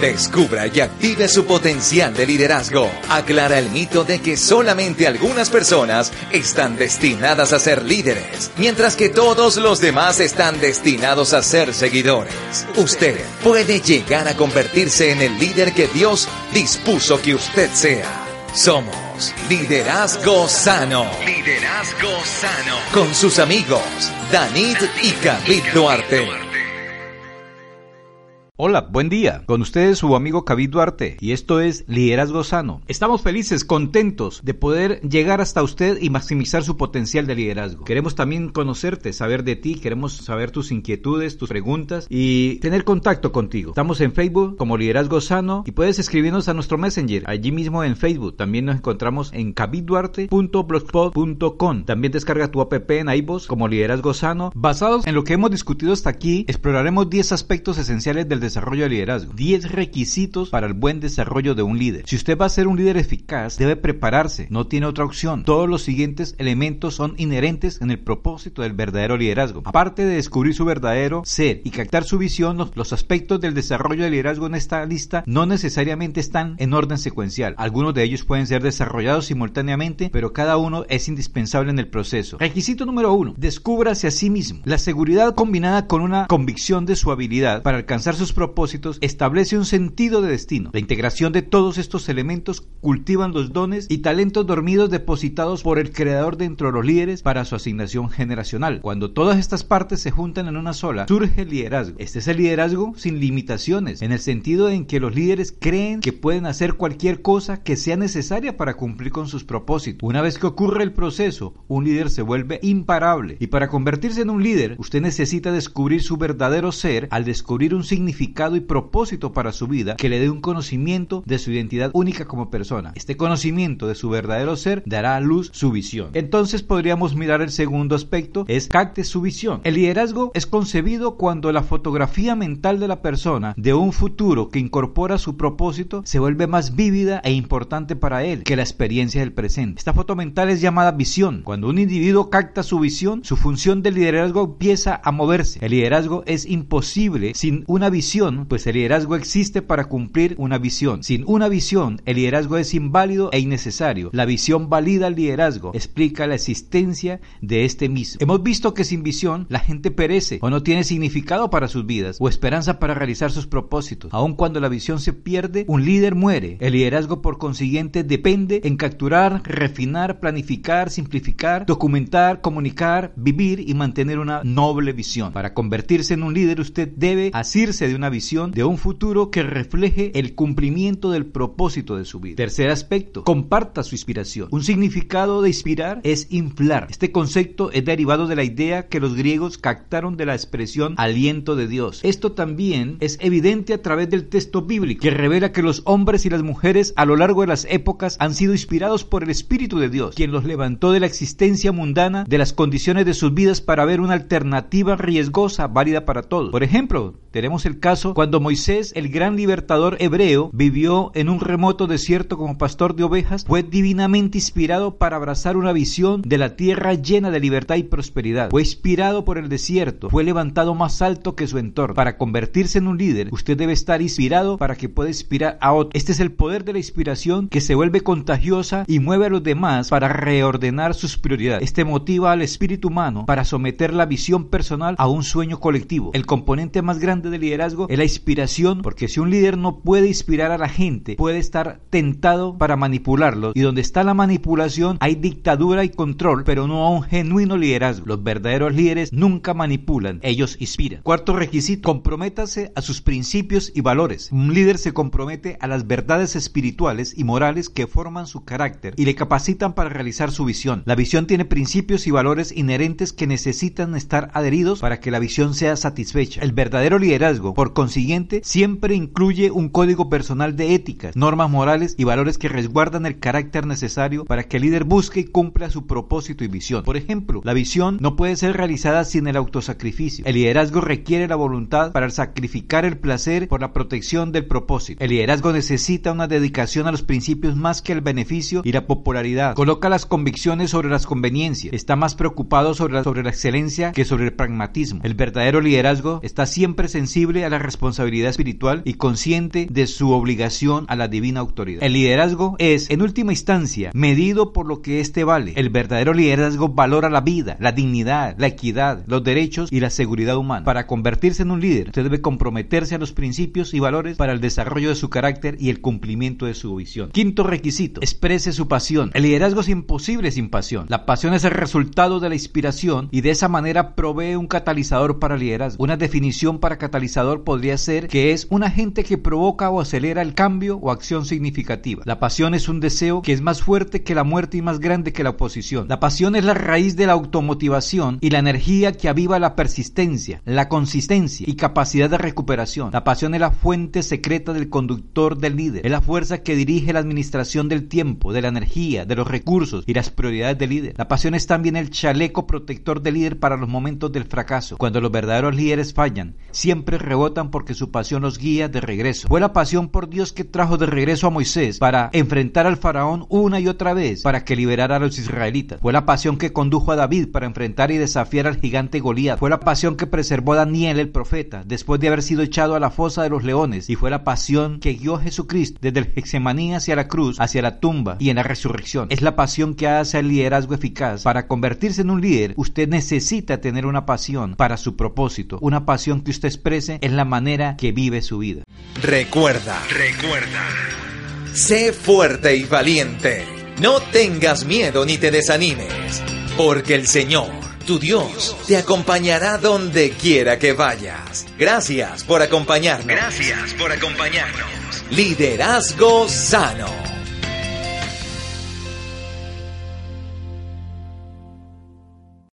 Descubra y active su potencial de liderazgo. Aclara el mito de que solamente algunas personas están destinadas a ser líderes, mientras que todos los demás están destinados a ser seguidores. Usted puede llegar a convertirse en el líder que Dios dispuso que usted sea. Somos Liderazgo Sano. Liderazgo Sano. Con sus amigos, Danit y David Duarte. Hola, buen día. Con ustedes su amigo Cavid Duarte y esto es Liderazgo Sano. Estamos felices, contentos de poder llegar hasta usted y maximizar su potencial de liderazgo. Queremos también conocerte, saber de ti, queremos saber tus inquietudes, tus preguntas y tener contacto contigo. Estamos en Facebook como Liderazgo Sano y puedes escribirnos a nuestro Messenger, allí mismo en Facebook. También nos encontramos en cavidduarte.blogspot.com. También descarga tu app en iVoox como Liderazgo Sano. Basados en lo que hemos discutido hasta aquí, exploraremos 10 aspectos esenciales del desarrollo de liderazgo. 10 requisitos para el buen desarrollo de un líder. Si usted va a ser un líder eficaz, debe prepararse, no tiene otra opción. Todos los siguientes elementos son inherentes en el propósito del verdadero liderazgo. Aparte de descubrir su verdadero ser y captar su visión, los, los aspectos del desarrollo de liderazgo en esta lista no necesariamente están en orden secuencial. Algunos de ellos pueden ser desarrollados simultáneamente, pero cada uno es indispensable en el proceso. Requisito número uno, descúbrase a sí mismo. La seguridad combinada con una convicción de su habilidad para alcanzar sus propósitos establece un sentido de destino. La integración de todos estos elementos cultivan los dones y talentos dormidos depositados por el creador dentro de los líderes para su asignación generacional. Cuando todas estas partes se juntan en una sola, surge el liderazgo. Este es el liderazgo sin limitaciones, en el sentido en que los líderes creen que pueden hacer cualquier cosa que sea necesaria para cumplir con sus propósitos. Una vez que ocurre el proceso, un líder se vuelve imparable. Y para convertirse en un líder, usted necesita descubrir su verdadero ser al descubrir un significado y propósito para su vida que le dé un conocimiento de su identidad única como persona. Este conocimiento de su verdadero ser dará a luz su visión. Entonces podríamos mirar el segundo aspecto, es capte su visión. El liderazgo es concebido cuando la fotografía mental de la persona de un futuro que incorpora su propósito se vuelve más vívida e importante para él que la experiencia del presente. Esta foto mental es llamada visión. Cuando un individuo capta su visión, su función de liderazgo empieza a moverse. El liderazgo es imposible sin una visión pues el liderazgo existe para cumplir una visión. Sin una visión, el liderazgo es inválido e innecesario. La visión valida el liderazgo, explica la existencia de este mismo. Hemos visto que sin visión la gente perece o no tiene significado para sus vidas o esperanza para realizar sus propósitos. Aun cuando la visión se pierde, un líder muere. El liderazgo por consiguiente depende en capturar, refinar, planificar, simplificar, documentar, comunicar, vivir y mantener una noble visión. Para convertirse en un líder usted debe asirse de una visión de un futuro que refleje el cumplimiento del propósito de su vida. Tercer aspecto, comparta su inspiración. Un significado de inspirar es inflar. Este concepto es derivado de la idea que los griegos captaron de la expresión aliento de Dios. Esto también es evidente a través del texto bíblico que revela que los hombres y las mujeres a lo largo de las épocas han sido inspirados por el Espíritu de Dios, quien los levantó de la existencia mundana, de las condiciones de sus vidas para ver una alternativa riesgosa válida para todos. Por ejemplo, tenemos el caso cuando Moisés, el gran libertador hebreo, vivió en un remoto desierto como pastor de ovejas, fue divinamente inspirado para abrazar una visión de la tierra llena de libertad y prosperidad. Fue inspirado por el desierto, fue levantado más alto que su entorno. Para convertirse en un líder, usted debe estar inspirado para que pueda inspirar a otros. Este es el poder de la inspiración que se vuelve contagiosa y mueve a los demás para reordenar sus prioridades. Este motiva al espíritu humano para someter la visión personal a un sueño colectivo. El componente más grande del liderazgo es la inspiración, porque si un líder no puede inspirar a la gente, puede estar tentado para manipularlos. Y donde está la manipulación hay dictadura y control, pero no a un genuino liderazgo. Los verdaderos líderes nunca manipulan, ellos inspiran. Cuarto requisito, comprométase a sus principios y valores. Un líder se compromete a las verdades espirituales y morales que forman su carácter y le capacitan para realizar su visión. La visión tiene principios y valores inherentes que necesitan estar adheridos para que la visión sea satisfecha. El verdadero liderazgo, por consiguiente, siempre incluye un código personal de éticas, normas morales y valores que resguardan el carácter necesario para que el líder busque y cumpla su propósito y visión. Por ejemplo, la visión no puede ser realizada sin el autosacrificio. El liderazgo requiere la voluntad para sacrificar el placer por la protección del propósito. El liderazgo necesita una dedicación a los principios más que el beneficio y la popularidad. Coloca las convicciones sobre las conveniencias. Está más preocupado sobre la, sobre la excelencia que sobre el pragmatismo. El verdadero liderazgo está siempre sensible a la responsabilidad espiritual y consciente de su obligación a la divina autoridad. El liderazgo es, en última instancia, medido por lo que éste vale. El verdadero liderazgo valora la vida, la dignidad, la equidad, los derechos y la seguridad humana. Para convertirse en un líder, usted debe comprometerse a los principios y valores para el desarrollo de su carácter y el cumplimiento de su visión. Quinto requisito, exprese su pasión. El liderazgo es imposible sin pasión. La pasión es el resultado de la inspiración y de esa manera provee un catalizador para liderazgo. Una definición para catalizador podría ser que es un agente que provoca o acelera el cambio o acción significativa. La pasión es un deseo que es más fuerte que la muerte y más grande que la oposición. La pasión es la raíz de la automotivación y la energía que aviva la persistencia, la consistencia y capacidad de recuperación. La pasión es la fuente secreta del conductor del líder. Es la fuerza que dirige la administración del tiempo, de la energía, de los recursos y las prioridades del líder. La pasión es también el chaleco protector del líder para los momentos del fracaso. Cuando los verdaderos líderes fallan, siempre porque su pasión los guía de regreso. Fue la pasión por Dios que trajo de regreso a Moisés para enfrentar al faraón una y otra vez para que liberara a los israelitas. Fue la pasión que condujo a David para enfrentar y desafiar al gigante Goliat. Fue la pasión que preservó a Daniel el profeta después de haber sido echado a la fosa de los leones y fue la pasión que guió a Jesucristo desde el Hexemaní hacia la cruz, hacia la tumba y en la resurrección. Es la pasión que hace el liderazgo eficaz. Para convertirse en un líder, usted necesita tener una pasión para su propósito, una pasión que usted exprese en la manera que vive su vida. Recuerda, recuerda. Sé fuerte y valiente. No tengas miedo ni te desanimes, porque el Señor, tu Dios, te acompañará donde quiera que vayas. Gracias por acompañarnos. Gracias por acompañarnos. Liderazgo sano.